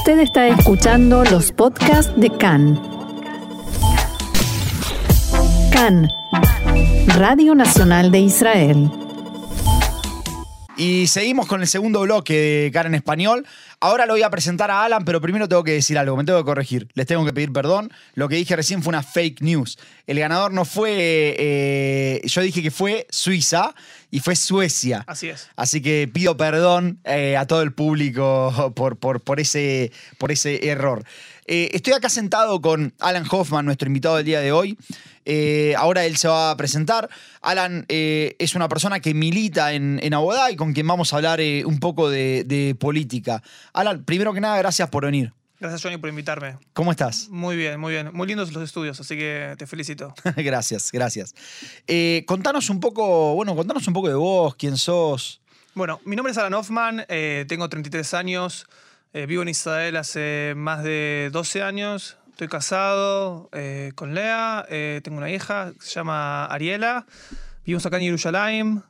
Usted está escuchando los podcasts de CAN. CAN, Radio Nacional de Israel. Y seguimos con el segundo bloque de Cara en Español. Ahora lo voy a presentar a Alan, pero primero tengo que decir algo, me tengo que corregir. Les tengo que pedir perdón. Lo que dije recién fue una fake news. El ganador no fue. eh, yo dije que fue Suiza y fue Suecia. Así es. Así que pido perdón eh, a todo el público por, por, por ese, por ese error. Eh, estoy acá sentado con Alan Hoffman, nuestro invitado del día de hoy. Eh, ahora él se va a presentar. Alan eh, es una persona que milita en, en Abodá y con quien vamos a hablar un poco de, de política. Alan, primero que nada, gracias por venir. Gracias, Johnny, por invitarme. ¿Cómo estás? Muy bien, muy bien. Muy lindos los estudios, así que te felicito. gracias, gracias. Eh, contanos un poco, bueno, contanos un poco de vos, quién sos. Bueno, mi nombre es Alan Hoffman, eh, tengo 33 años, eh, vivo en Israel hace más de 12 años, estoy casado eh, con Lea, eh, tengo una hija que se llama Ariela, vivimos acá en Jerusalén,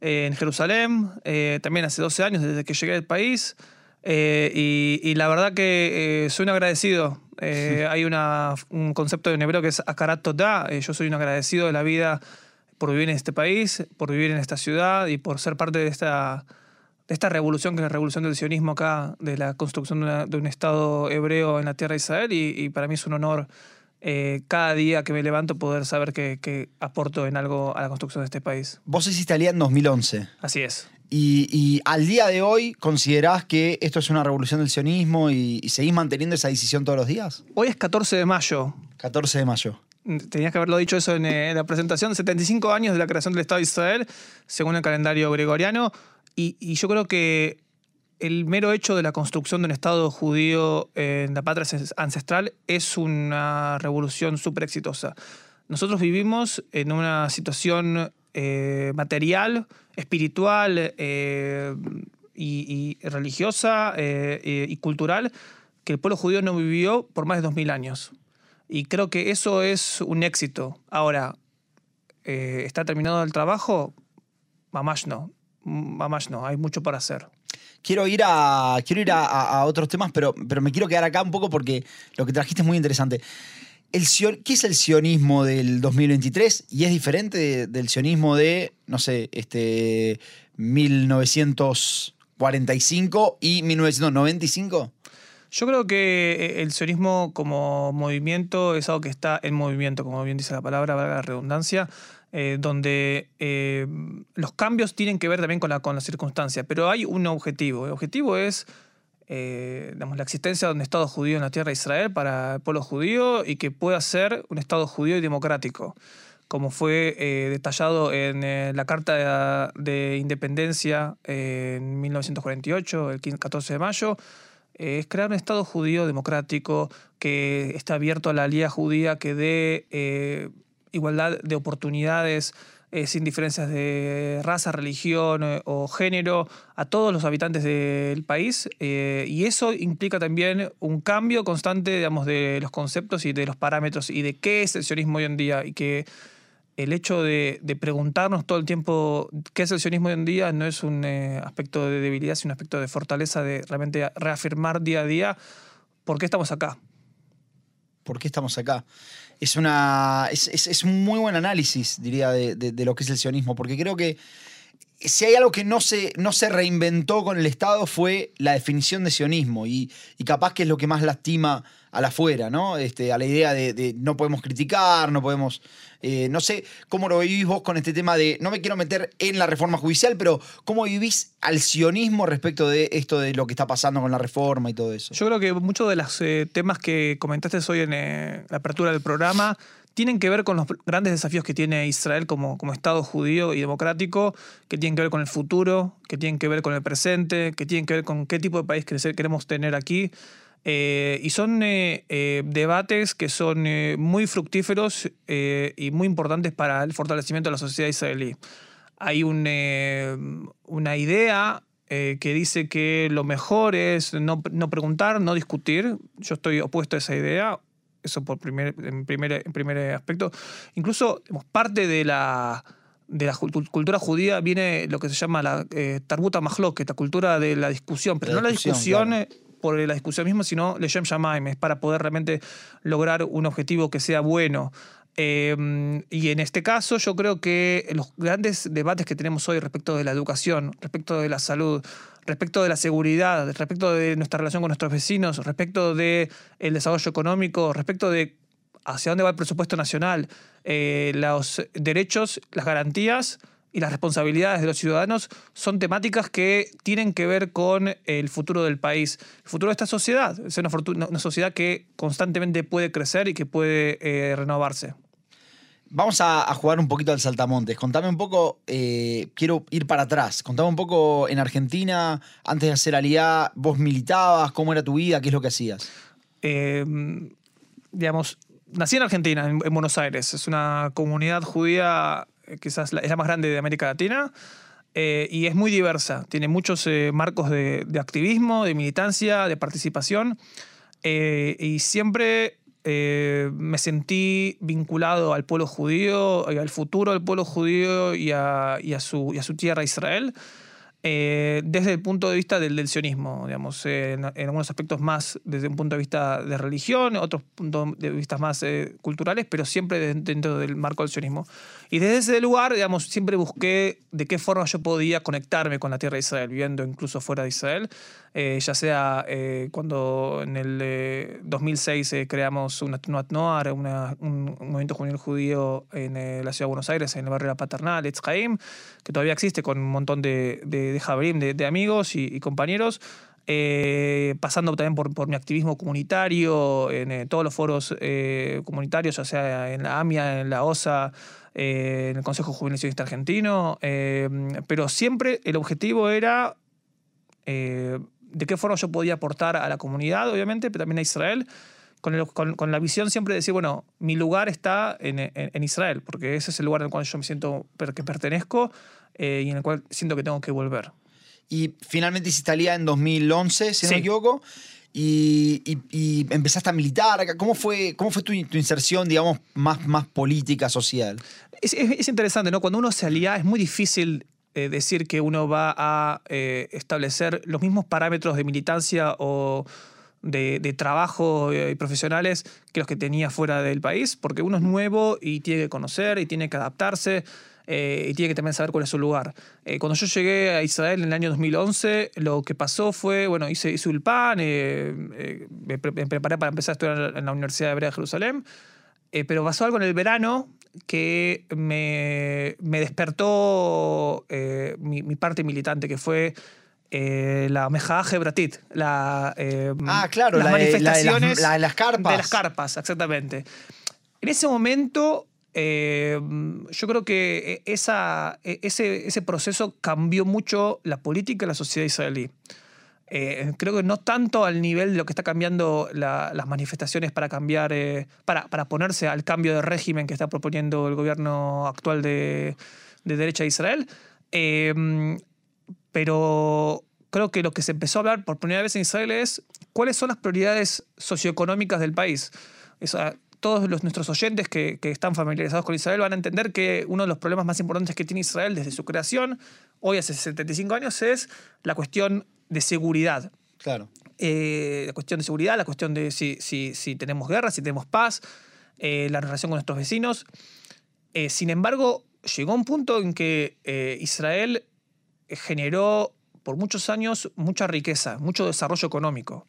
eh, en Jerusalén, eh, también hace 12 años desde que llegué al país. eh, y, y la verdad que soy un agradecido. Eh, hay una- un concepto en hebreo que es akarat. Eh, yo soy un agradecido de la vida por vivir en este país, por vivir en esta ciudad y por ser parte de esta, esta revolución, que es la revolución del sionismo acá, de la construcción de, una- de un Estado hebreo en la tierra de Israel. Y, y para mí es un honor eh, cada día que me levanto poder saber que, que aporto en algo a la construcción de este país. Vos hiciste Alía en 2011. Así es. Y, y al día de hoy, ¿considerás que esto es una revolución del sionismo y, y seguís manteniendo esa decisión todos los días? Hoy es 14 de mayo. 14 de mayo. Tenías que haberlo dicho eso en, eh, en la presentación. 75 años de la creación del Estado de Israel, según el calendario gregoriano. Y, y yo creo que el mero hecho de la construcción de un Estado judío en la patria ancestral es una revolución súper exitosa. Nosotros vivimos en una situación eh, material, espiritual eh, y, y religiosa eh, y cultural que el pueblo judío no vivió por más de 2000 años. Y creo que eso es un éxito. Ahora, eh, ¿está terminado el trabajo? Mamás no. Mamás no. Hay mucho para hacer. Quiero ir a, quiero ir a, a- a otros temas, pero, pero me quiero quedar acá un poco porque lo que trajiste es muy interesante. El, ¿Qué es el sionismo del 2023? ¿Y es diferente de- del sionismo de, no sé, este 1945 y 1995? Yo creo que eh, el sionismo como movimiento es algo que está en movimiento, como bien dice la palabra, valga la redundancia, eh, donde eh, los cambios tienen que ver también con la, con la circunstancia, pero hay un objetivo. El objetivo es eh, digamos, la existencia de un Estado judío en la tierra de Israel para el pueblo judío y que pueda ser un Estado judío y democrático, como fue eh, detallado en eh, la Carta de, de Independencia eh, en 1948, el 15 14 de mayo, eh, es crear un Estado judío democrático que esté abierto a la alía judía, que dé eh, igualdad de oportunidades eh, sin diferencias de raza, religión eh, o género a todos los habitantes del país. eh, y eso implica también un cambio constante, digamos, de los conceptos y de los parámetros y de qué es el sionismo hoy en día y que el hecho de, de preguntarnos todo el tiempo qué es el sionismo hoy en día no es un aspecto de debilidad, sino un aspecto de fortaleza, de realmente reafirmar día a día por qué estamos acá. ¿Por qué estamos acá? Es, una, es, es- un muy buen análisis, diría, de, de- de lo que es el sionismo, porque creo que si hay algo que no se, no se reinventó con el Estado fue la definición de sionismo y, capaz que es lo que más lastima a la afuera, ¿no? Este, a la idea de, de no podemos criticar, no podemos... eh, no sé cómo lo vivís vos con este tema de, no me quiero meter en la reforma judicial, pero cómo vivís al sionismo respecto de esto de lo que está pasando con la reforma y todo eso. Yo creo que muchos de los eh, temas que comentaste hoy en eh, la apertura del programa tienen que ver con los grandes desafíos que tiene Israel como, como Estado judío y democrático, que tienen que ver con el futuro, que tienen que ver con el presente, que tienen que ver con qué tipo de país queremos tener aquí. Eh, y son eh, eh, debates que son eh, muy fructíferos eh, y muy importantes para el fortalecimiento de la sociedad israelí. Hay un, eh, una idea que dice que lo mejor es no, no preguntar, no discutir. Yo estoy opuesto a esa idea. Eso por primer, en, primer, en primer aspecto. Incluso digamos, parte de la, de la cultu- cultura judía viene lo que se llama la eh, tarbuta mahloket, la cultura de la discusión, pero La no la discusión, discusión claro. por la discusión misma, sino le Shamaim, es para poder realmente lograr un objetivo que sea bueno. Eh, y en este caso yo creo que los grandes debates que tenemos hoy respecto de la educación, respecto de la salud, respecto de la seguridad, respecto de nuestra relación con nuestros vecinos, respecto del el desarrollo económico, respecto de hacia dónde va el presupuesto nacional, eh, los derechos, las garantías y las responsabilidades de los ciudadanos son temáticas que tienen que ver con el futuro del país, el futuro de esta sociedad. Es una, una sociedad que constantemente puede crecer y que puede eh, renovarse. Vamos a, jugar un poquito al saltamontes. Contame un poco, eh, quiero ir para atrás. Contame un poco en Argentina, antes de hacer Aliá, vos militabas, cómo era tu vida, qué es lo que hacías. digamos, nací en Argentina, en, Buenos Aires. Es una comunidad judía, eh, quizás es la más grande de América Latina. Eh, y es muy diversa. Tiene muchos marcos de, activismo, de militancia, de participación. y siempre me sentí vinculado al pueblo judío, al futuro del pueblo judío y a, y a, su, y a su tierra Israel. Eh, desde el punto de vista del, sionismo, digamos, en, algunos aspectos más desde un punto de vista de religión, otros puntos de vista más eh, culturales, pero siempre dentro del marco del sionismo. Y desde ese lugar, digamos, siempre busqué de qué forma yo podía conectarme con la tierra de Israel, viviendo incluso fuera de Israel, eh, ya sea cuando en el 2006 creamos una Tnuat Noar, un movimiento juvenil judío en la ciudad de Buenos Aires, en el barrio La Paternal, Etz que todavía existe con un montón de de de, amigos y, compañeros. Eh, pasando también por, por, mi activismo comunitario en eh, todos los foros eh, comunitarios, ya sea en la AMIA, en la OSA, en el Consejo Juvenil Sionista Argentino, pero siempre el objetivo era de qué forma yo podía aportar a la comunidad, obviamente, pero también a Israel, con, con, la visión siempre de decir, bueno, mi lugar está en, en, Israel, porque ese es el lugar en el cual yo me siento que pertenezco eh, y en el cual siento que tengo que volver. Y finalmente hiciste Alía en 2011, si no me equivoco, y, y, empezaste a militar. ¿Cómo fue, cómo fue tu, tu inserción, digamos, más, más política, social? Es, es, interesante, ¿no? Cuando uno se alía es muy difícil eh, decir que uno va a eh, establecer los mismos parámetros de militancia o de, trabajo y profesionales que los que tenía fuera del país, porque uno es nuevo y tiene que conocer y tiene que adaptarse. Eh, y tiene que también saber cuál es su lugar. Eh, cuando yo llegué a Israel en el año 2011, lo que pasó fue, bueno, hice, hice pan, eh, me, preparé para empezar a estudiar en la Universidad Hebrea de Jerusalén, pero pasó algo en el verano que me, me despertó mi, mi, parte militante, que fue... la Mejá Hebratit, la, ah, claro, las manifestaciones de, las carpas. De las carpas, exactamente. En ese momento eh, yo creo que esa, e, ese, ese, proceso cambió mucho la política y la sociedad israelí. Eh, creo que no tanto al nivel de lo que está cambiando las manifestaciones para cambiar, eh, para, para, ponerse al cambio de régimen que está proponiendo el gobierno actual de, de derecha de Israel, pero creo que lo que se empezó a hablar por primera vez en Israel es cuáles son las prioridades socioeconómicas del país. Todos los, nuestros oyentes que, están familiarizados con Israel van a entender que uno de los problemas más importantes que tiene Israel desde su creación, hoy hace 75 años, es la cuestión de seguridad. Claro. Eh, la cuestión de seguridad, la cuestión de si, si, tenemos guerra, si tenemos paz, eh, la relación con nuestros vecinos. Eh, sin embargo, llegó un punto en que Israel generó por muchos años mucha riqueza, mucho desarrollo económico.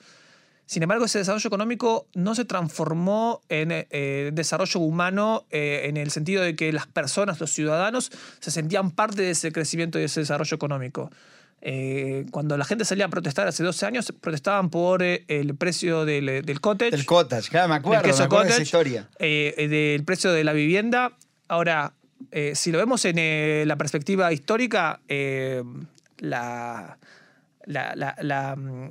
Sin embargo, ese desarrollo económico no se transformó en eh, desarrollo humano eh, en el sentido de que las personas, los ciudadanos, se sentían parte de ese crecimiento y de ese desarrollo económico. Eh, cuando la gente salía a protestar hace 12 años, protestaban por el precio del, del cottage. Del cottage, claro, me acuerdo, me acuerdo de esa historia. del precio de la vivienda. Ahora, si lo vemos en la perspectiva histórica, la, la, mm,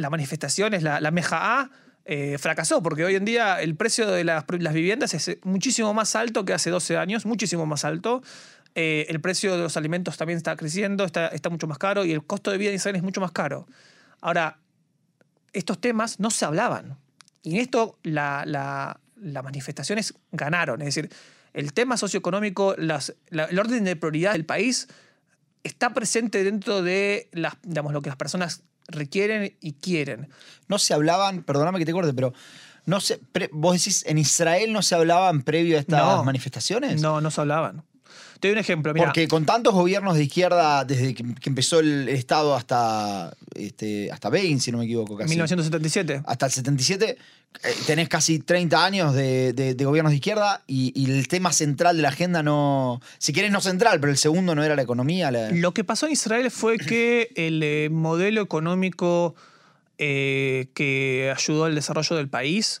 las manifestaciones, la, la meja eh, fracasó, porque hoy en día el precio de las, viviendas es muchísimo más alto que hace 12 años, muchísimo más alto. Eh, el precio de los alimentos también está creciendo, está, está mucho más caro y el costo de vida en Israel es mucho más caro. Ahora, estos temas no se hablaban. Y en esto las manifestaciones ganaron. Es decir, el tema socioeconómico, las, el orden de prioridad del país está presente dentro de las, digamos, lo que las personas requieren y quieren. No se hablaban, perdóname que te corte, pero no se, pre- vos decís, en Israel no se hablaban previo a estas No. manifestaciones. No, no se hablaban. Te doy un ejemplo. Mira, Porque con tantos gobiernos de izquierda, desde que, que empezó el Estado hasta, este, hasta Begin, si no me equivoco, casi. 1977. Hasta el 77, eh, tenés casi 30 años de, de- de gobiernos de izquierda y, y el tema central de la agenda no. Si querés, no central, pero el segundo no era la economía. la- Lo que pasó en Israel fue que el eh, modelo económico eh, que ayudó al desarrollo del país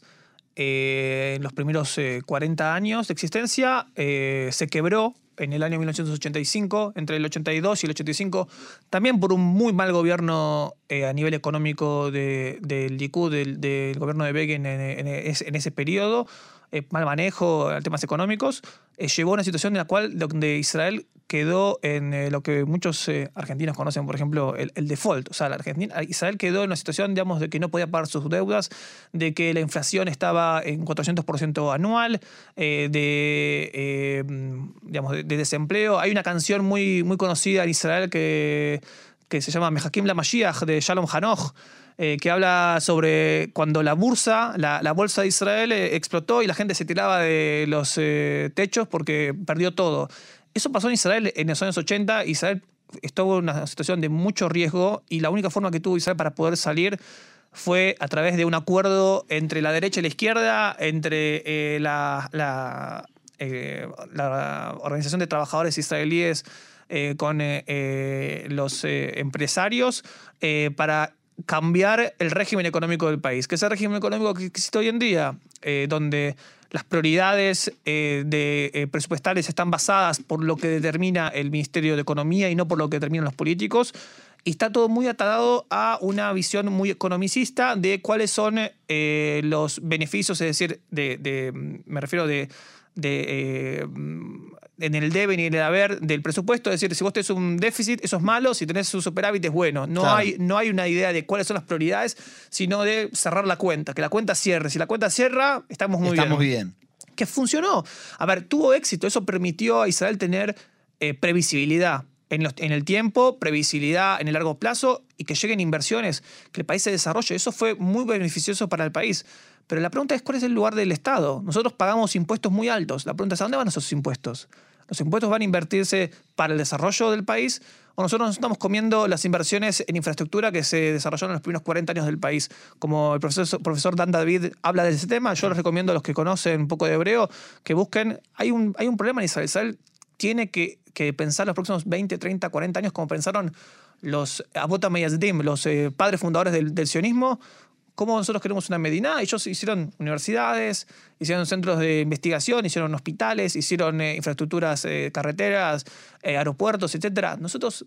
eh, en los primeros eh, 40 años de existencia eh, se quebró en el año 1985, entre el 82 y el 85, también por un muy mal gobierno eh, a nivel económico de- del Likud, del, del gobierno de Begin en, en en ese periodo, eh, mal manejo en temas económicos, eh, llevó a una situación en la cual Israel quedó en eh, lo que muchos eh, argentinos conocen, por ejemplo, el, default. O sea, Argentina, Israel quedó en una situación, digamos, de que no podía pagar sus deudas, de que la inflación estaba en 400% anual, eh, de, eh, digamos, de, de desempleo. Hay una canción muy, muy conocida en Israel que, que se llama Mejakim la Mashiach, de Shalom Hanoch, eh, que habla sobre cuando la bursa, la, bolsa de Israel eh, explotó y la gente se tiraba de los eh, techos porque perdió todo. Eso pasó en Israel en los años 80. Israel estuvo en una situación de mucho riesgo y la única forma que tuvo Israel para poder salir fue a través de un acuerdo entre la derecha y la izquierda, entre la, Organización de Trabajadores Israelíes con los empresarios, para cambiar el régimen económico del país. Que ese régimen económico que existe hoy en día, eh, donde las prioridades eh, de, eh, presupuestales están basadas por lo que determina el Ministerio de Economía y no por lo que determinan los políticos. Y está todo muy atado a una visión muy economicista de cuáles son los beneficios, es decir, de, de- me refiero de, de, en el debe y en el haber del presupuesto. Es decir, si vos tenés un déficit, eso es malo, si tenés un superávit es bueno. No, Claro. hay, no hay una idea de cuáles son las prioridades, sino de cerrar la cuenta, que la cuenta cierre. Si la cuenta cierra, estamos muy Estamos bien bien. que funcionó. A ver, tuvo éxito. Eso permitió a Israel tener eh, previsibilidad en, los- en el tiempo, previsibilidad en el largo plazo y que lleguen inversiones, que el país se desarrolle. Eso fue muy beneficioso para el país. Pero la pregunta es, ¿cuál es el lugar del Estado? Nosotros pagamos impuestos muy altos. La pregunta es, ¿a dónde van esos impuestos? ¿Los impuestos van a invertirse para el desarrollo del país? ¿O nosotros nos estamos comiendo las inversiones en infraestructura que se desarrollaron en los primeros 40 años del país? Como el profesor, profesor Dan David habla de ese tema, yo les recomiendo a los que conocen un poco de hebreo que busquen. Hay un, hay un problema en Israel. Israel tiene que, que pensar los próximos 20, 30, 40 años como pensaron los Abot Meyazdim, los eh, padres fundadores del, del sionismo, cómo nosotros queremos una Medina. Ellos hicieron universidades, hicieron centros de investigación, hicieron hospitales, hicieron eh, infraestructuras, eh, carreteras, eh, aeropuertos, etc. Nosotros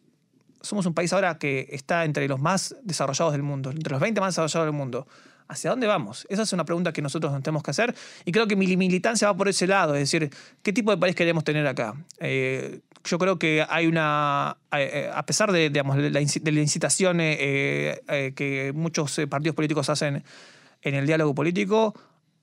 somos un país ahora que está entre los más desarrollados del mundo, entre los 20 más desarrollados del mundo. ¿Hacia dónde vamos? Esa es una pregunta que nosotros nos tenemos que hacer y creo que mi militancia va por ese lado, es decir, ¿qué tipo de país queremos tener acá? Eh, yo creo que hay una, eh, a pesar de, digamos, de la incitación eh, eh, eh, que muchos eh, partidos políticos hacen en el diálogo político,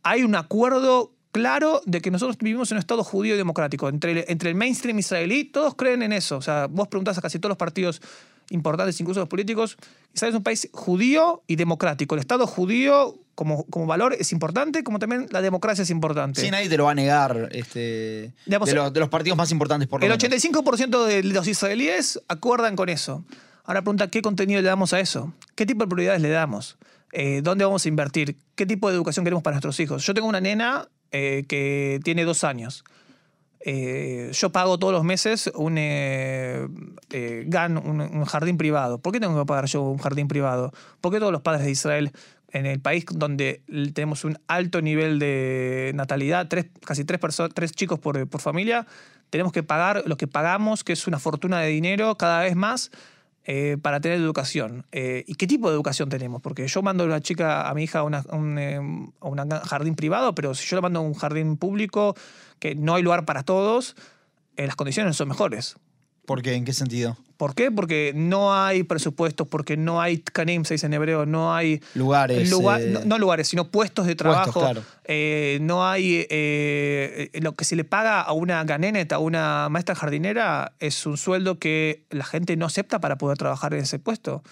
hay un acuerdo claro de que nosotros vivimos en un Estado judío y democrático. Entre el, entre el mainstream israelí, todos creen en eso. O sea, vos preguntás a casi todos los partidos importantes, incluso los políticos, Israel es un país judío y democrático. El Estado judío como, como valor es importante, como también la democracia es importante. Sí, nadie te lo va a negar este, Digamos, de, los, de los partidos más importantes, por lo El menos. 85% de los israelíes acuerdan con eso. Ahora pregunta, ¿qué contenido le damos a eso? ¿Qué tipo de prioridades le damos? Eh, ¿Dónde vamos a invertir? ¿Qué tipo de educación queremos para nuestros hijos? Yo tengo una nena eh, que tiene dos años. Eh, yo pago todos los meses un eh, eh, GAN, un, un jardín privado. ¿Por qué tengo que pagar yo un jardín privado? ¿Por qué todos los padres de Israel en el país donde tenemos un alto nivel de natalidad, tres, casi tres, tres chicos por, por familia, tenemos que pagar lo que pagamos, que es una fortuna de dinero cada vez más, eh, para tener educación. Eh, ¿Y qué tipo de educación tenemos? Porque yo mando a chica, a mi hija, a un, eh, a un jardín privado, pero si yo la mando a un jardín público, que no hay lugar para todos, eh, las condiciones son mejores. ¿Por qué? ¿En qué sentido? ¿Por qué? Porque no hay presupuestos, porque no hay tkanim, se dice en hebreo, no hay Lugares. lugar- eh, no, no lugares, sino puestos de trabajo. claro. Eh, no hay. eh, lo que se le paga a una ganenet, a una maestra jardinera, es un sueldo que la gente no acepta para poder trabajar en ese puesto.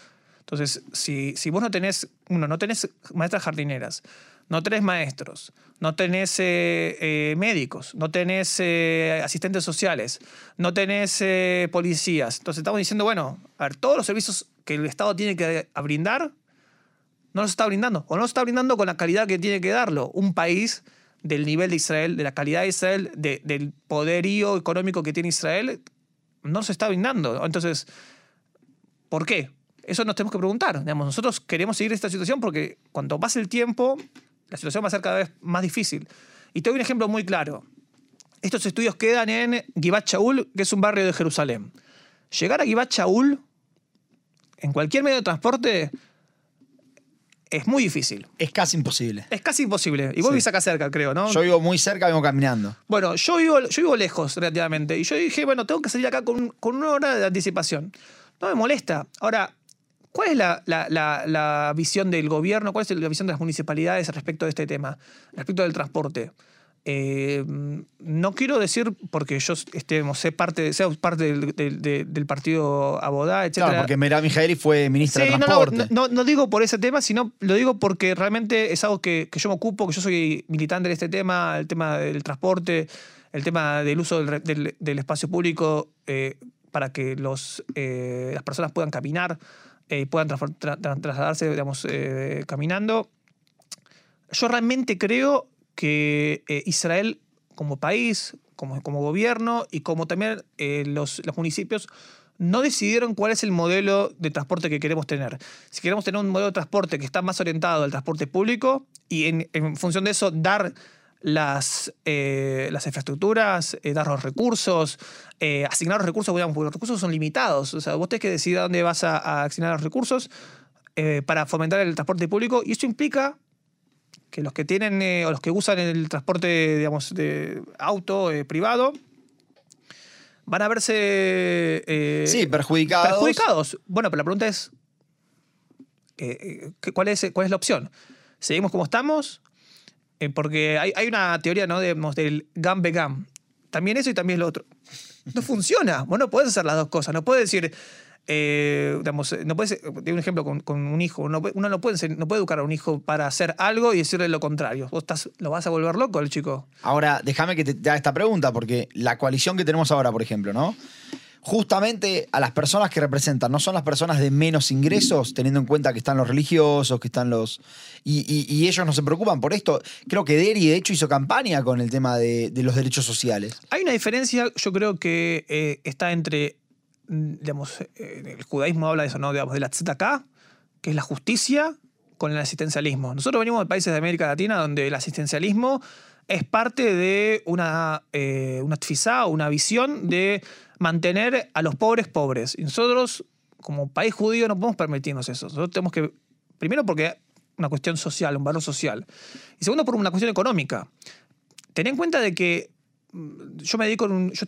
Entonces, si, si vos no tenés, uno, no tenés maestras jardineras, no tenés maestros, no tenés eh, eh, médicos, no tenés eh, asistentes sociales, no tenés policías. Entonces estamos diciendo, bueno, a ver, todos los servicios que el Estado tiene que brindar, no los está brindando. O no los está brindando con la calidad que tiene que darlo. Un país del nivel de Israel, de la calidad de Israel, de- del poderío económico que tiene Israel, no se está brindando. Entonces, ¿por qué? Eso nos tenemos que preguntar. Digamos, nosotros queremos seguir esta situación porque cuanto pase el tiempo, la situación va a ser cada vez más difícil. Y te doy un ejemplo muy claro. Estos estudios quedan en Givat Shaul, que es un barrio de Jerusalén. Llegar a Givat Shaul, en cualquier medio de transporte, es muy difícil. Es casi imposible. Es casi imposible. Y vos Sí. vivís acá cerca, creo, ¿no? Yo vivo muy cerca, vengo caminando. Bueno, yo vivo, yo vivo lejos relativamente. Y yo dije, bueno, tengo que salir acá con, con una hora de anticipación. No me molesta. Ahora, ¿cuál es la, la- la- la visión del gobierno? ¿Cuál es la visión de las municipalidades respecto de este tema? Respecto del transporte. Eh, no quiero decir porque yo este, sé parte, sea parte del, del- partido Abodá, etc. Claro, porque Merab Mijaeli fue ministra Sí, de no, no, Transporte. no, no digo por ese tema, sino lo digo porque realmente es algo que, que yo me ocupo, que yo soy militante de este tema, el tema del transporte, el tema del uso del- del espacio público eh, para que los, eh, las personas puedan caminar, eh, puedan trasladarse digamos, eh, caminando. Yo realmente creo que eh, Israel como país, como, como gobierno y como también los, los municipios no decidieron cuál es el modelo de transporte que queremos tener. Si queremos tener un modelo de transporte que está más orientado al transporte público y en, en función de eso dar las, eh, las infraestructuras, eh, dar los recursos, eh, asignar los recursos, digamos, porque los recursos son limitados. O sea, vos tenés que decidir a dónde vas a, a asignar los recursos para fomentar el transporte público y eso implica que los que tienen o los que usan el transporte, digamos, de auto privado van a verse Sí, perjudicados. perjudicados. Bueno, pero la pregunta es, eh, eh, ¿qué- ¿cuál, es, ¿cuál es la opción? ¿Seguimos como estamos? Eh, porque hay, hay una teoría ¿no? de, del gam gam. También eso y también lo otro. No funciona. Vos no podés hacer las dos cosas. No puedes decir, eh, no puedes, doy un ejemplo con, con un hijo. Uno, uno no, puede, no puede educar a un hijo para hacer algo y decirle lo contrario. Vos estás, lo vas a volver loco al chico. Ahora, déjame que te, te haga esta pregunta, porque la coalición que tenemos ahora, por ejemplo, ¿no? Justamente a las personas que representan, no son las personas de menos ingresos, teniendo en cuenta que están los religiosos, que están los. Y, ellos no se preocupan por esto. Creo que Deri, de hecho, hizo campaña con el tema de, de los derechos sociales. Hay una diferencia, yo creo que eh, está entre, mm, digamos, eh, el judaísmo habla de eso, ¿no? Digamos, de la tzedakah, que es la justicia, con el asistencialismo. Nosotros venimos de países de América Latina donde el asistencialismo es parte de una, eh, una una visión de mantener a los pobres pobres. Y nosotros, como país judío, no podemos permitirnos eso. Nosotros tenemos que, primero porque una cuestión social, un valor social. Y segundo, por una cuestión económica. Ten en cuenta de que mm, yo me dedico, en un- yo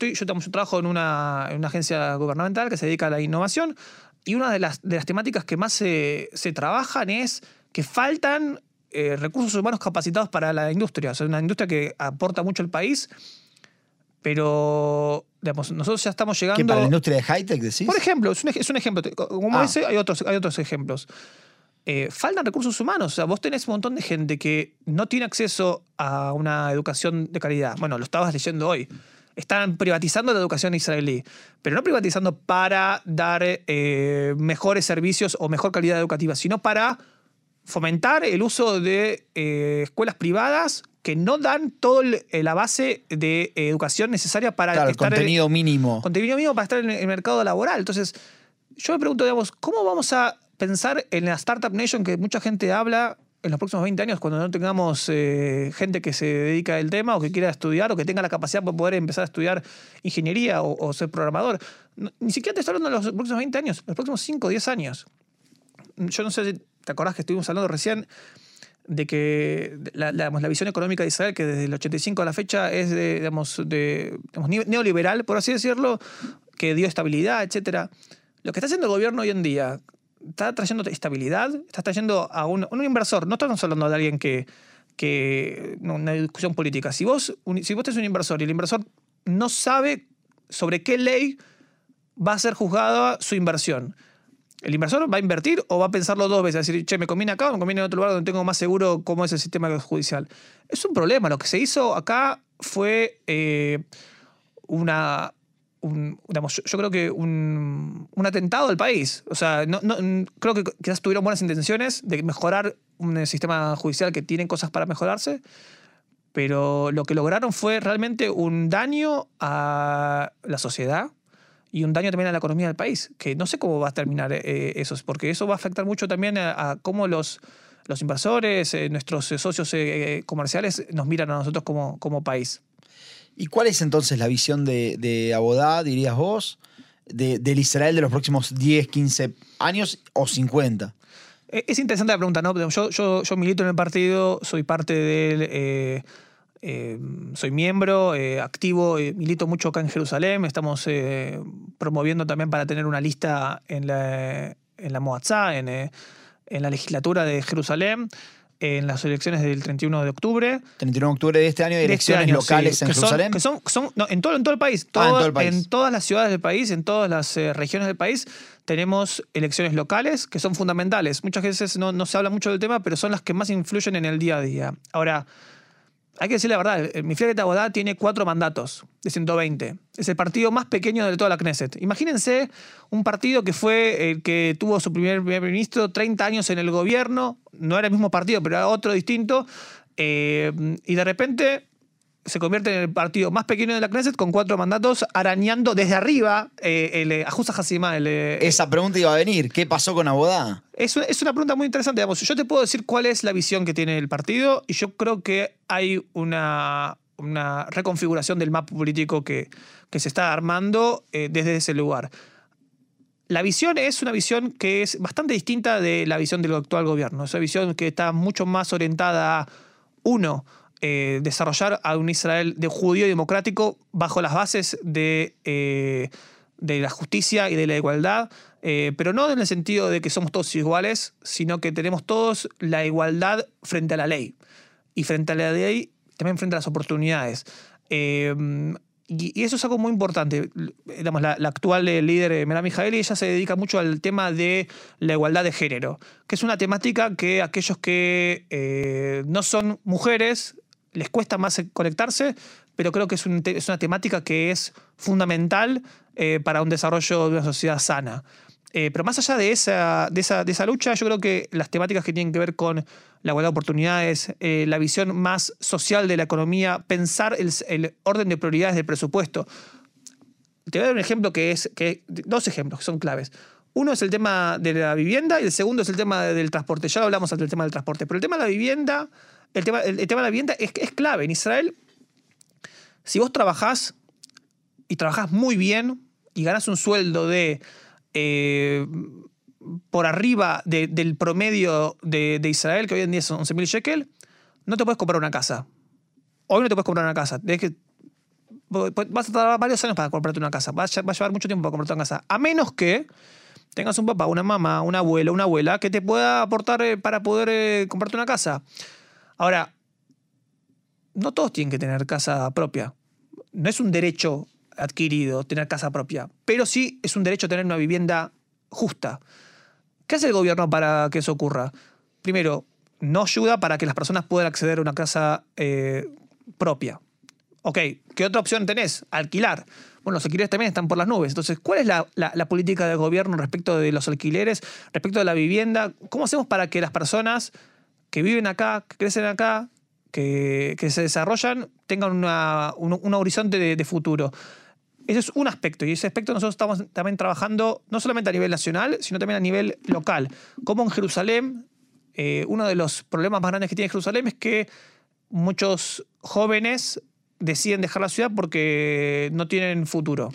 trabajo en una, en una agencia gubernamental que se dedica a la innovación y una de las, de las temáticas que más se, se trabajan es que faltan eh, recursos humanos capacitados para la industria. O sea, una industria que aporta mucho al país, pero digamos, nosotros ya estamos llegando... Que para la industria de high-tech, decís. Por ejemplo, es un, ej- es un ejemplo. Como Ah. ese, hay otros, hay otros ejemplos. Eh, faltan recursos humanos. O sea, vos tenés un montón de gente que no tiene acceso a una educación de calidad. Bueno, lo estabas leyendo hoy. Están privatizando la educación israelí, pero no privatizando para dar eh, mejores servicios o mejor calidad educativa, sino para fomentar el uso de eh, escuelas privadas que no dan toda la base de eh, educación necesaria para claro, el estar contenido mínimo. contenido mínimo para estar en el mercado laboral. Entonces, yo me pregunto, digamos, ¿cómo vamos a pensar en la Startup Nation que mucha gente habla en los próximos 20 años cuando no tengamos eh, gente que se dedica al tema o que quiera estudiar o que tenga la capacidad para poder empezar a estudiar ingeniería o, o ser programador? No, ni siquiera te estoy hablando de los próximos 20 años, los próximos 5 o 10 años. Yo no sé si te acordás que estuvimos hablando recién de que la, la- la visión económica de Israel, que desde el 85 a la fecha es de, digamos, de, digamos, ne- neoliberal, por así decirlo, que dio estabilidad, etc. Lo que está haciendo el gobierno hoy en día, está trayendo estabilidad, está trayendo a un, un inversor, no estamos hablando de alguien que, que una discusión política. Si vos, si vos tenés un inversor y el inversor no sabe sobre qué ley va a ser juzgada su inversión, ¿El inversor va a invertir o va a pensarlo dos veces? Decir, che, me conviene acá o me conviene en otro lugar donde tengo más seguro cómo es el sistema judicial. Es un problema. Lo que se hizo acá fue eh, una. un- digamos, yo, creo que un, atentado al país. O sea, no, creo que quizás tuvieron buenas intenciones de mejorar un eh, sistema judicial que tiene cosas para mejorarse, pero lo que lograron fue realmente un daño a la sociedad y un daño también a la economía del país, que no sé cómo va a terminar eh, eso, porque eso va a afectar mucho también a, a cómo los, los inversores, eh, nuestros eh, socios eh, comerciales nos miran a nosotros como, como país. ¿Y cuál es entonces la visión de, de Abodá, dirías vos, de- del Israel de los próximos 10, 15 años o 50? Eh, Es interesante la pregunta, ¿no? Yo, yo, yo milito en el partido, soy parte del. Eh, soy miembro eh, activo, eh, milito mucho acá en Jerusalén. Estamos eh, promoviendo también para tener una lista en la, en la Moatzá, en, en la legislatura de Jerusalén, en las elecciones del 31 de octubre. 31 de octubre de este año hay este elecciones año, locales sí, en que son- Jerusalén. que son, son- no, en, todo, en todo el país. Ah, en todo el país. en todas las ciudades del país, en todas las regiones del país, tenemos elecciones locales que son fundamentales. Muchas veces no, no se habla mucho del tema, pero son las que más influyen en el día a día. Ahora, hay que decir la verdad, el Mifleget Abodá tiene cuatro mandatos de 120. Es el partido más pequeño de toda la Knesset. Imagínense un partido que fue el que tuvo su primer primer ministro 30 años en el gobierno, no era el mismo partido, pero era otro distinto, eh, y de repente se convierte en el partido más pequeño de la Knesset con cuatro mandatos, arañando desde arriba eh, el eh, Ajusa Hassimá, el, eh, Esa pregunta iba a venir. ¿Qué pasó con Abodá? es, es una pregunta muy interesante. Digamos. Yo te puedo decir cuál es la visión que tiene el partido y yo creo que hay una, una reconfiguración del mapa político que, que se está armando eh, desde ese lugar. La visión es una visión que es bastante distinta de la visión del actual gobierno. Es una visión que está mucho más orientada a, uno, eh, desarrollar a un Israel de judío y democrático bajo las bases de, eh, de la justicia y de la igualdad, eh, pero no en el sentido de que somos todos iguales, sino que tenemos todos la igualdad frente a la ley. Y frente a la ley, también frente a las oportunidades. Y, eso es algo muy importante. La, la actual líder, Mera Mijaeli, ella se dedica mucho al tema de la igualdad de género, que es una temática que aquellos que no son mujeres les cuesta más conectarse, pero creo que es, una temática que es fundamental eh, para un desarrollo de una sociedad sana. Eh, pero más allá de esa, de, esa, de esa lucha, yo creo que las temáticas que tienen que ver con la igualdad de oportunidades, eh, la visión más social de la economía, pensar el, el orden de prioridades del presupuesto. Te voy a dar un ejemplo que es, que, dos ejemplos que son claves. Uno es el tema de la vivienda y el segundo es el tema del transporte. Ya lo hablamos del tema del transporte, pero el tema de la vivienda, el tema, el, el tema de la vivienda es, es clave. En Israel, si vos trabajás y trabajás muy bien y ganás un sueldo de eh, por arriba de- del promedio de, de Israel, que hoy en día son 11.000 shekel, no te puedes comprar una casa. Hoy no te puedes comprar una casa. Tenés que- vas a tardar varios años para comprarte una casa. Va a, lle- va a llevar mucho tiempo para comprarte una casa. A menos que tengas un papá, una mamá, un abuelo, una abuela que te pueda aportar eh, para poder eh, comprarte una casa. Ahora, no todos tienen que tener casa propia. No es un derecho adquirido tener casa propia, pero sí es un derecho tener una vivienda justa. ¿Qué hace el gobierno para que eso ocurra? Primero, no ayuda para que las personas puedan acceder a una casa eh, propia. Ok, ¿qué otra opción tenés? Alquilar. Bueno, los alquileres también están por las nubes. Entonces, ¿cuál es la, la- la política del gobierno respecto de los alquileres, respecto de la vivienda? ¿Cómo hacemos para que las personas que viven acá, que crecen acá, que, que se desarrollan, tengan una- un, horizonte de, de futuro? Ese es un aspecto, y ese aspecto nosotros estamos también trabajando no solamente a nivel nacional, sino también a nivel local. Como en Jerusalén, eh, uno de los problemas más grandes que tiene Jerusalén es que muchos jóvenes deciden dejar la ciudad porque no tienen futuro.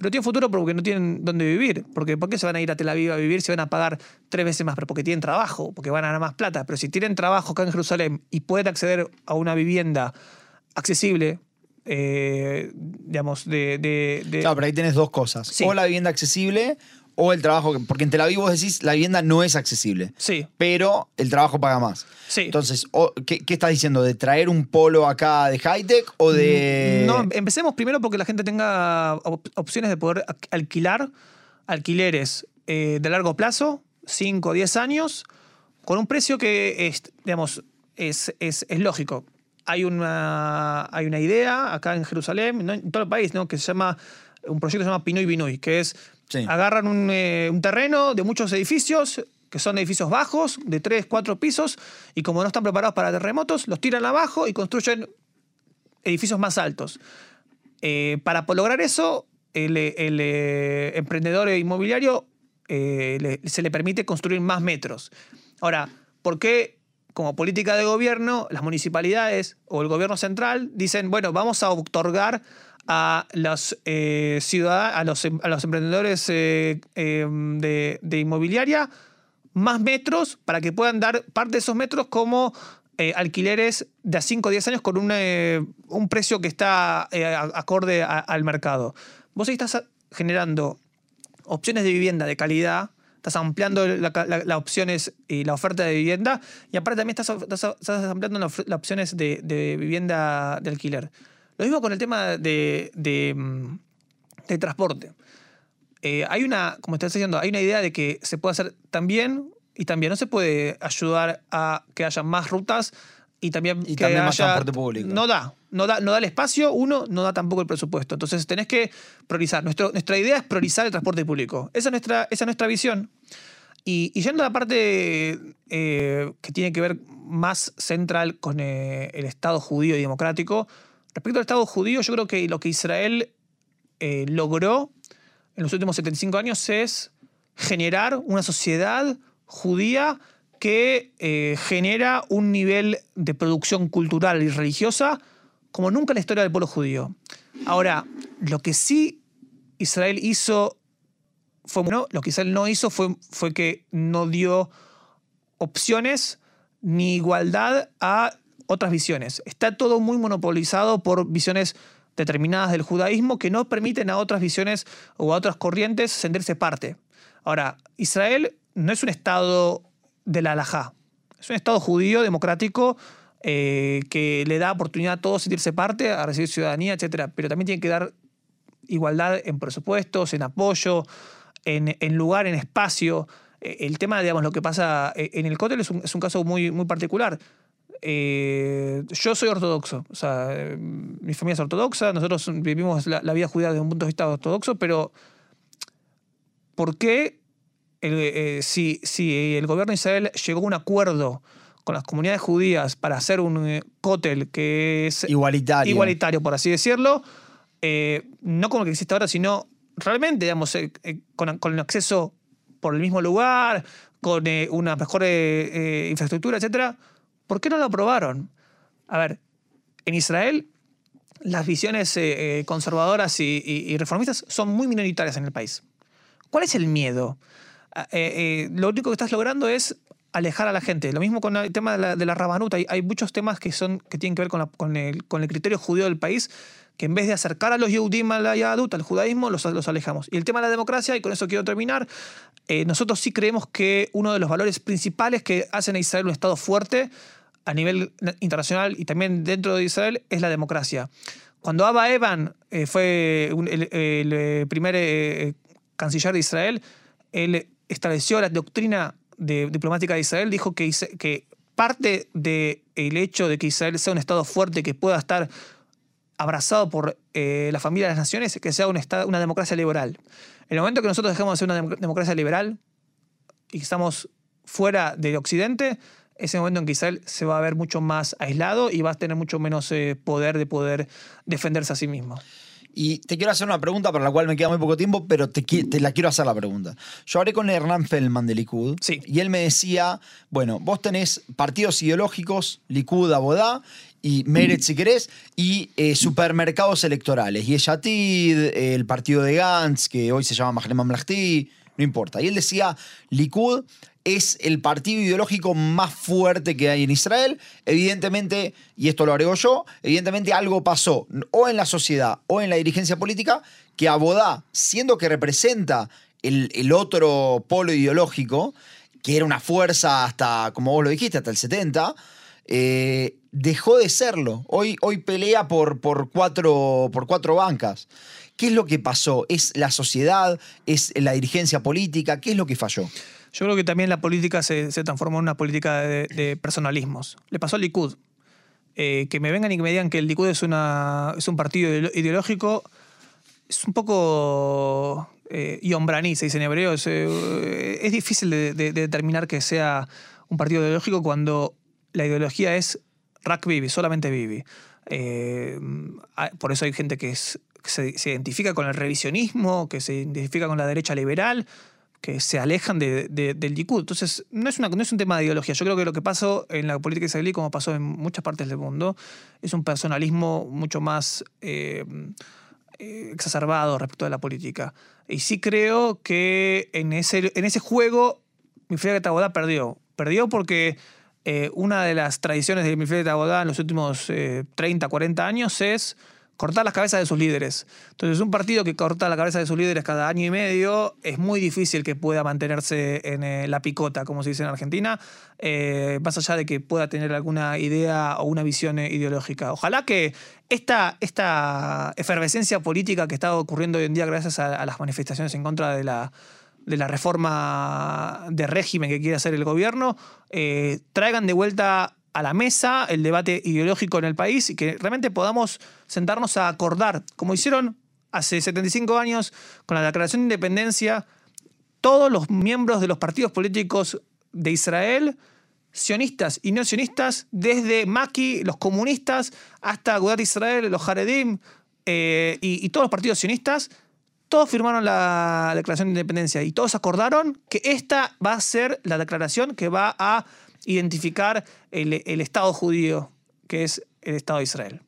Pero no tienen futuro porque no tienen dónde vivir. Porque ¿Por qué se van a ir a Tel Aviv a vivir si van a pagar tres veces más? Pero porque tienen trabajo, porque van a ganar más plata. Pero si tienen trabajo acá en Jerusalén y pueden acceder a una vivienda accesible, eh, digamos, de... de- de- Claro, pero ahí tenés dos cosas. Sí. O la vivienda accesible o el trabajo. que- Porque en Tel Aviv vos decís la vivienda no es accesible. Sí, Pero el trabajo paga más. sí. Entonces, o- ¿qué, qué estás diciendo? ¿De traer un polo acá de high-tech o de.? Mm, No, empecemos primero porque la gente tenga op- opciones de poder alquilar alquileres eh, de largo plazo, 5 o 10 años, con un precio que es, digamos, es, es, es lógico. Hay una, hay una idea acá en Jerusalén, ¿no? en todo el país, ¿no? que se llama, un proyecto que se llama Pinoy Binoy, que es, Sí. agarran un, eh, un terreno de muchos edificios, que son edificios bajos, de 3, 4 pisos, y como no están preparados para terremotos, los tiran abajo y construyen edificios más altos. Eh, para lograr eso, el, el, eh, emprendedor inmobiliario eh, le- se le permite construir más metros. Ahora, ¿por qué como política de gobierno las municipalidades o el gobierno central dicen, bueno, vamos a otorgar a los, eh, ciudad- a los, em- a los emprendedores eh, eh, de, de inmobiliaria más metros para que puedan dar parte de esos metros como eh, alquileres de a 5 o 10 años con un, eh, un precio que está eh, acorde al mercado. Vos estás generando opciones de vivienda de calidad, estás ampliando la- la- las opciones y la oferta de vivienda, y aparte también estás, estás- ampliando las opciones de, de vivienda de alquiler. Lo mismo con el tema de, de, mm, de transporte. Eh, hay una, como estás diciendo, hay una idea de que se puede hacer también y también no se puede ayudar a que haya más rutas y también Y que también más haya- transporte público. No da, no da, no da el espacio, uno, no da tampoco el presupuesto. Entonces tenés que priorizar. Nuestro, nuestra idea es priorizar el transporte público. Esa es nuestra, esa es nuestra visión. Y, y yendo a la parte eh, que tiene que ver más central con eh, el Estado judío y democrático, respecto al Estado judío, yo creo que lo que Israel eh, logró en los últimos 75 años es generar una sociedad judía que eh, genera un nivel de producción cultural y religiosa como nunca en la historia del pueblo judío. Ahora, lo que sí Israel hizo fue bueno, lo que Israel no hizo fue, fue que no dio opciones ni igualdad a otras visiones. Está todo muy monopolizado por visiones determinadas del judaísmo que no permiten a otras visiones o a otras corrientes sentirse parte. Ahora, Israel no es un estado de la halajá, es un estado judío, democrático, eh, que le da oportunidad a todos sentirse parte, a recibir ciudadanía, etc. Pero también tiene que dar igualdad en presupuestos, en apoyo, en, en lugar, en espacio. Eh, El tema, digamos, lo que pasa eh, en el cótel es un, es un caso muy, muy particular. Eh, yo soy ortodoxo, o sea, eh, mi familia es ortodoxa, nosotros vivimos la, la vida judía desde un punto de vista ortodoxo, pero ¿por qué el, eh, si, si el gobierno de Israel llegó a un acuerdo con las comunidades judías para hacer un cótel que es Igualitario. igualitario, por así decirlo, no como el que existe ahora, sino realmente, digamos, con, con el acceso por el mismo lugar, con una mejor infraestructura, etcétera, ¿por qué no lo aprobaron? A ver, en Israel las visiones eh, eh, conservadoras y, y- y reformistas son muy minoritarias en el país. ¿Cuál es el miedo? Ah, eh, eh, lo único que estás logrando es alejar a la gente. Lo mismo con el tema de la, de la rabanuta. Hay, hay muchos temas que, son, que tienen que ver con, la- con el, con el criterio judío del país, que en vez de acercar a los Yehudim a la Yadut, al judaísmo, los, los alejamos. Y el tema de la democracia, y con eso quiero terminar, eh, nosotros sí creemos que uno de los valores principales que hacen a Israel un Estado fuerte a nivel internacional y también dentro de Israel es la democracia. Cuando Abba Eban eh, fue el, eh, primer eh, canciller de Israel, él estableció la doctrina de- diplomática de Israel, dijo que, que parte del hecho de que Israel sea un Estado fuerte que pueda estar abrazado por la familia de las naciones, que sea un estado- una democracia liberal. En el momento que nosotros dejemos de ser una dem- democracia liberal y que estamos fuera del Occidente, ese momento en que Israel se va a ver mucho más aislado y va a tener mucho menos eh, poder de poder defenderse a sí mismo. Y te quiero hacer una pregunta para la cual me queda muy poco tiempo, pero te, la quiero hacer la pregunta. Yo hablé con Hernán Feldman de Likud Sí. y él me decía, bueno, vos tenés partidos ideológicos, Likud, Abodá, y Meretz si querés, y eh, supermercados electorales. Y Yatid, el partido de Gantz, que hoy se llama Mahnem Mamlahti, no importa. Y él decía, Likud es el partido ideológico más fuerte que hay en Israel. Evidentemente, y esto lo agrego yo, evidentemente algo pasó, o en la sociedad o en la dirigencia política, que Abodá, siendo que representa el, el otro polo ideológico, que era una fuerza hasta, como vos lo dijiste, hasta el 70, eh, dejó de serlo. Hoy, hoy pelea por, por, cuatro, por cuatro bancas. ¿Qué es lo que pasó? ¿Es la sociedad? ¿Es la dirigencia política? ¿Qué es lo que falló? Yo creo que también la política se, se transformó en una política de, personalismos. Le pasó al Likud. Eh, que me vengan y que me digan que el Likud es, una, es un partido ideológico es un poco eh, yombraní, se dice en hebreo. Es, eh, difícil de determinar que sea un partido ideológico cuando la ideología es Rak Bibi, solamente Bibi. Eh, ah, por eso hay gente que, se, identifica con el revisionismo, que se identifica con la derecha liberal, que se alejan de- de- del Likud. Entonces, no es, una, no es un tema de ideología. Yo creo que lo que pasó en la política israelí, como pasó en muchas partes del mundo, es un personalismo mucho más eh, eh, exacerbado respecto de la política. Y sí creo que en ese, en ese juego Mifrega Tabodá perdió. Perdió porque eh, una de las tradiciones de Mifrega Tabodá en los últimos eh, 30, 40 años es cortar las cabezas de sus líderes. Entonces, un partido que corta la cabeza de sus líderes cada año y medio es muy difícil que pueda mantenerse en eh, la picota, como se dice en Argentina, eh, más allá de que pueda tener alguna idea o una visión ideológica. Ojalá que esta, esta efervescencia política que está ocurriendo hoy en día gracias a las manifestaciones en contra de la, de la reforma de régimen que quiere hacer el gobierno, eh, traigan de vuelta a la mesa el debate ideológico en el país y que realmente podamos sentarnos a acordar, como hicieron hace 75 años con la Declaración de Independencia, todos los miembros de los partidos políticos de Israel, sionistas y no sionistas, desde Maki, los comunistas, hasta Agudat Israel, los Haredim eh, y todos los partidos sionistas, todos firmaron la Declaración de Independencia y todos acordaron que esta va a ser la declaración que va a identificar el, el Estado judío, que es el Estado de Israel.